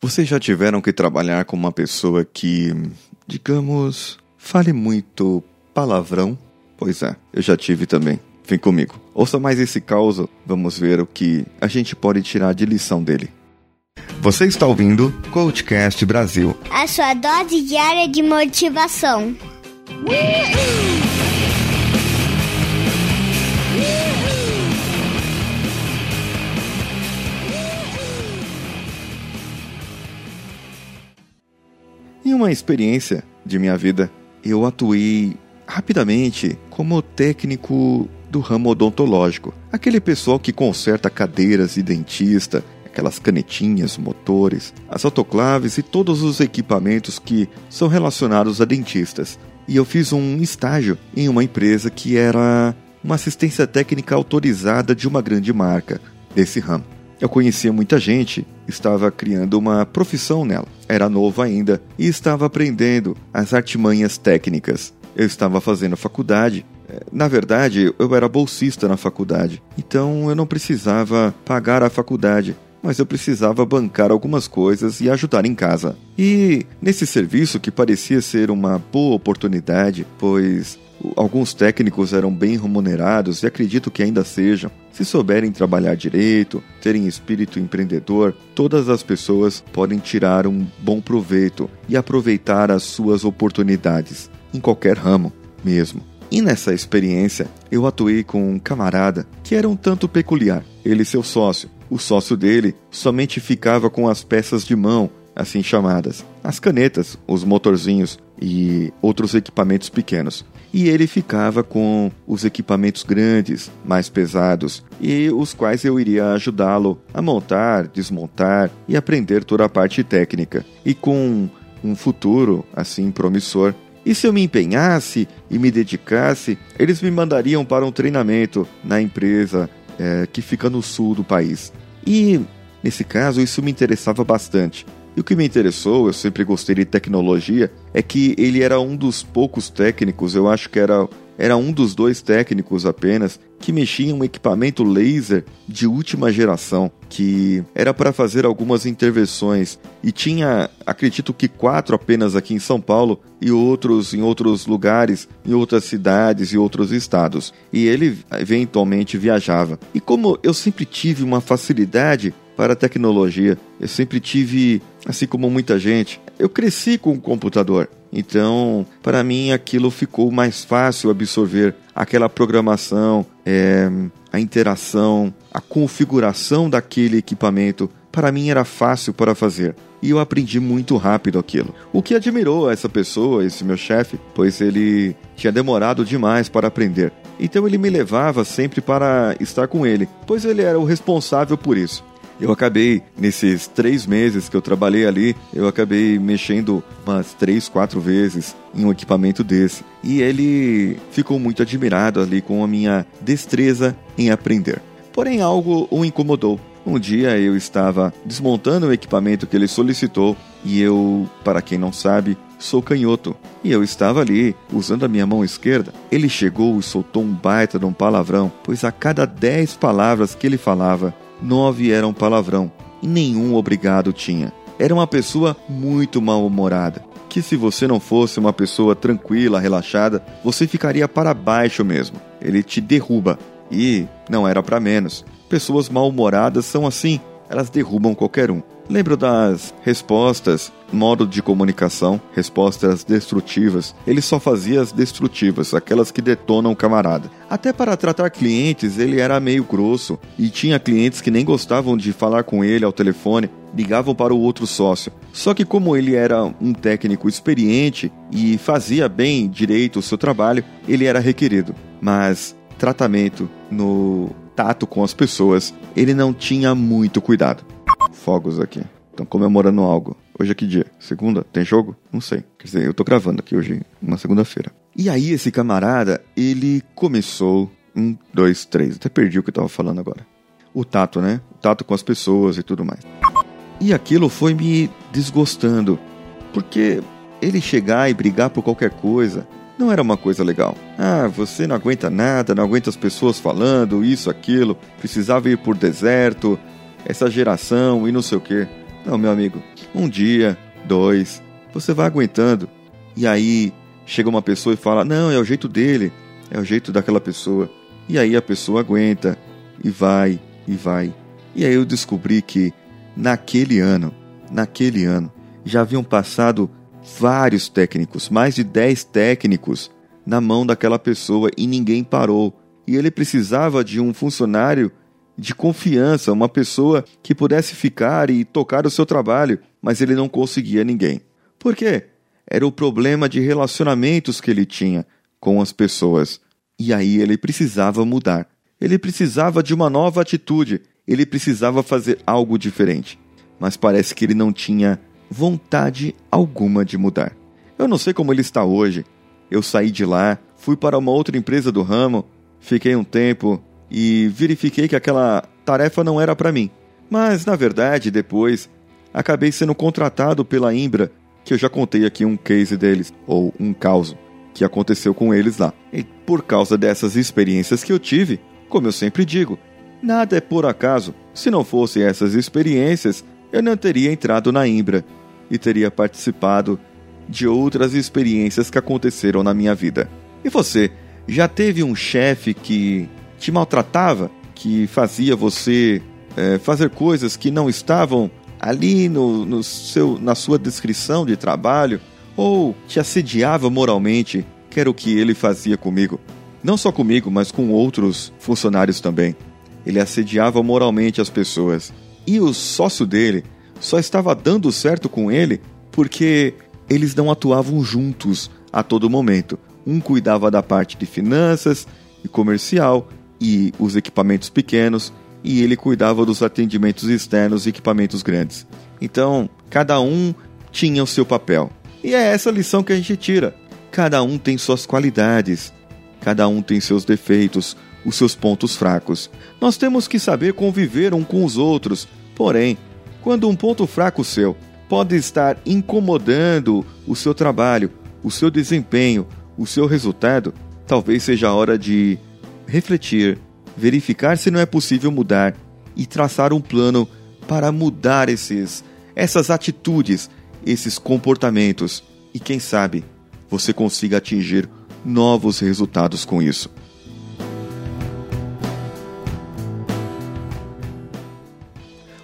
Vocês já tiveram que trabalhar com uma pessoa que, digamos, fale muito palavrão? Pois é, eu já tive também. Vem comigo. Ouça mais esse caos, vamos ver o que a gente pode tirar de lição dele. Você está ouvindo Coachcast Brasil. A sua dose diária de motivação. Uma experiência de minha vida, eu atuei rapidamente como técnico do ramo odontológico. Aquele pessoal que conserta cadeiras e dentista, aquelas canetinhas, motores, as autoclaves e todos os equipamentos que são relacionados a dentistas. E eu fiz um estágio em uma empresa que era uma assistência técnica autorizada de uma grande marca desse ramo. Eu conhecia muita gente, estava criando uma profissão nela. Era novo ainda e estava aprendendo as artimanhas técnicas. Eu estava fazendo faculdade. Na verdade, eu era bolsista na faculdade, então eu não precisava pagar a faculdade, mas eu precisava bancar algumas coisas e ajudar em casa. E nesse serviço que parecia ser uma boa oportunidade, pois Alguns técnicos eram bem remunerados e acredito que ainda sejam. Se souberem trabalhar direito, terem espírito empreendedor, todas as pessoas podem tirar um bom proveito e aproveitar as suas oportunidades, em qualquer ramo mesmo. E nessa experiência, eu atuei com um camarada que era um tanto peculiar. Ele e seu sócio. O sócio dele somente ficava com as peças de mão, assim chamadas, as canetas, os motorzinhos e outros equipamentos pequenos e ele ficava com os equipamentos grandes, mais pesados, e os quais eu iria ajudá-lo a montar, desmontar e aprender toda a parte técnica. E com um futuro assim promissor. E se eu me empenhasse e me dedicasse, eles me mandariam para um treinamento na empresa é, que fica no sul do país. E nesse caso, isso me interessava bastante. E o que me interessou, eu sempre gostei de tecnologia, é que ele era um dos poucos técnicos, eu acho que era, era um dos dois técnicos apenas, que mexia em um equipamento laser de última geração, que era para fazer algumas intervenções. E tinha, acredito que quatro apenas aqui em São Paulo e outros em outros lugares, em outras cidades e outros estados. E ele eventualmente viajava. E como eu sempre tive uma facilidade para a tecnologia. Eu sempre tive, assim como muita gente, eu cresci com o computador. Então, para mim, aquilo ficou mais fácil absorver aquela programação, é, a interação, a configuração daquele equipamento. Para mim era fácil para fazer e eu aprendi muito rápido aquilo. O que admirou essa pessoa, esse meu chefe, pois ele tinha demorado demais para aprender. Então ele me levava sempre para estar com ele, pois ele era o responsável por isso. Eu acabei, nesses três meses que eu trabalhei ali, eu acabei mexendo umas três, quatro vezes em um equipamento desse. E ele ficou muito admirado ali com a minha destreza em aprender. Porém, algo o incomodou. Um dia eu estava desmontando o equipamento que ele solicitou e eu, para quem não sabe, sou canhoto. E eu estava ali, usando a minha mão esquerda. Ele chegou e soltou um baita de um palavrão, pois a cada dez palavras que ele falava, nove eram palavrão e nenhum obrigado tinha. Era uma pessoa muito mal-humorada, que se você não fosse uma pessoa tranquila, relaxada, você ficaria para baixo mesmo. Ele te derruba. E não era para menos. Pessoas mal-humoradas são assim, elas derrubam qualquer um. Lembro das respostas, modo de comunicação, respostas destrutivas. Ele só fazia as destrutivas, aquelas que detonam o camarada. Até para tratar clientes, ele era meio grosso e tinha clientes que nem gostavam de falar com ele ao telefone, ligavam para o outro sócio. Só que como ele era um técnico experiente e fazia bem direito o seu trabalho, ele era requerido. Mas tratamento no tato com as pessoas, ele não tinha muito cuidado fogos aqui. Estão comemorando algo. Hoje é que dia? Segunda? Tem jogo? Não sei. Quer dizer, eu tô gravando aqui hoje, uma segunda-feira. E aí, esse camarada, ele começou. Um, dois, três. Até perdi o que eu tava falando agora. O tato, né? O tato com as pessoas e tudo mais. E aquilo foi me desgostando. Porque ele chegar e brigar por qualquer coisa não era uma coisa legal. Ah, você não aguenta nada, não aguenta as pessoas falando isso, aquilo, precisava ir por deserto, essa geração e não sei o que. Não, meu amigo. Um dia, dois, você vai aguentando. E aí chega uma pessoa e fala: Não, é o jeito dele, é o jeito daquela pessoa. E aí a pessoa aguenta e vai e vai. E aí eu descobri que naquele ano, naquele ano, já haviam passado vários técnicos, mais de 10 técnicos na mão daquela pessoa e ninguém parou. E ele precisava de um funcionário de confiança, uma pessoa que pudesse ficar e tocar o seu trabalho, mas ele não conseguia ninguém. Por quê? Era o problema de relacionamentos que ele tinha com as pessoas. E aí ele precisava mudar. Ele precisava de uma nova atitude. Ele precisava fazer algo diferente. Mas parece que ele não tinha vontade alguma de mudar. Eu não sei como ele está hoje. Eu saí de lá, fui para uma outra empresa do ramo, fiquei um tempo e verifiquei que aquela tarefa não era para mim. Mas, na verdade, depois acabei sendo contratado pela Imbra, que eu já contei aqui um case deles, ou um caso, que aconteceu com eles lá. E por causa dessas experiências que eu tive, como eu sempre digo, nada é por acaso. Se não fossem essas experiências, eu não teria entrado na Imbra e teria participado de outras experiências que aconteceram na minha vida. E você, já teve um chefe que te maltratava, que fazia você é, fazer coisas que não estavam ali no, no seu, na sua descrição de trabalho, ou te assediava moralmente, que era o que ele fazia comigo. Não só comigo, mas com outros funcionários também. Ele assediava moralmente as pessoas. E o sócio dele só estava dando certo com ele porque eles não atuavam juntos a todo momento. Um cuidava da parte de finanças e comercial e os equipamentos pequenos, e ele cuidava dos atendimentos externos e equipamentos grandes. Então, cada um tinha o seu papel. E é essa lição que a gente tira. Cada um tem suas qualidades, cada um tem seus defeitos, os seus pontos fracos. Nós temos que saber conviver um com os outros. Porém, quando um ponto fraco seu pode estar incomodando o seu trabalho, o seu desempenho, o seu resultado, talvez seja a hora de refletir, verificar se não é possível mudar e traçar um plano para mudar esses essas atitudes, esses comportamentos e quem sabe você consiga atingir novos resultados com isso.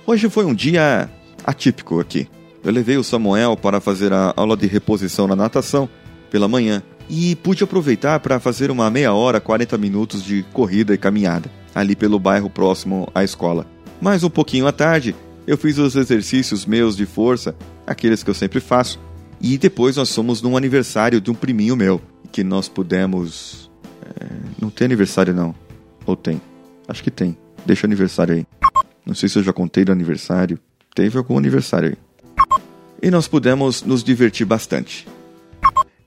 Hoje foi um dia atípico aqui. Eu levei o Samuel para fazer a aula de reposição na natação pela manhã e pude aproveitar para fazer uma meia hora, 40 minutos de corrida e caminhada, ali pelo bairro próximo à escola. Mais um pouquinho à tarde, eu fiz os exercícios meus de força, aqueles que eu sempre faço, e depois nós fomos num aniversário de um priminho meu, que nós pudemos. É... Não tem aniversário não. Ou tem? Acho que tem. Deixa o aniversário aí. Não sei se eu já contei do aniversário. Teve algum aniversário aí. E nós pudemos nos divertir bastante.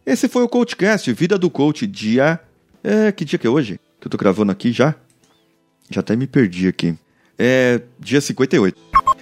Esse foi o CoachCast, Vida do Coach, dia. É, que dia que é hoje? Que eu tô gravando aqui já? Já até me perdi aqui. É. dia 58.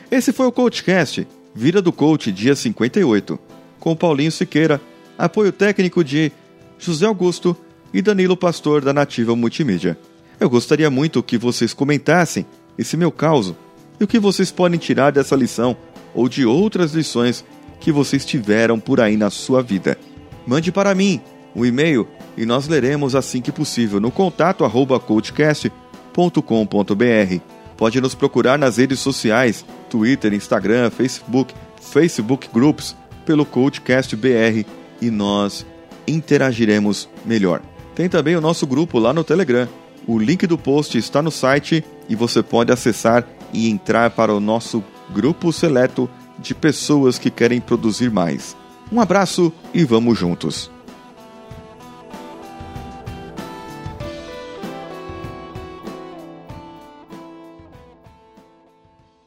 Esse foi o CoachCast, Vida do Coach, dia 58. Com Paulinho Siqueira, apoio técnico de José Augusto e Danilo Pastor da Nativa Multimídia. Eu gostaria muito que vocês comentassem esse meu caso e o que vocês podem tirar dessa lição ou de outras lições que vocês tiveram por aí na sua vida mande para mim um e-mail e nós leremos assim que possível no contato arroba coachcast.com.br. Pode nos procurar nas redes sociais, Twitter, Instagram, Facebook, Facebook Groups, pelo Coachcast BR e nós interagiremos melhor. Tem também o nosso grupo lá no Telegram. O link do post está no site e você pode acessar e entrar para o nosso grupo seleto de pessoas que querem produzir mais. Um abraço e vamos juntos!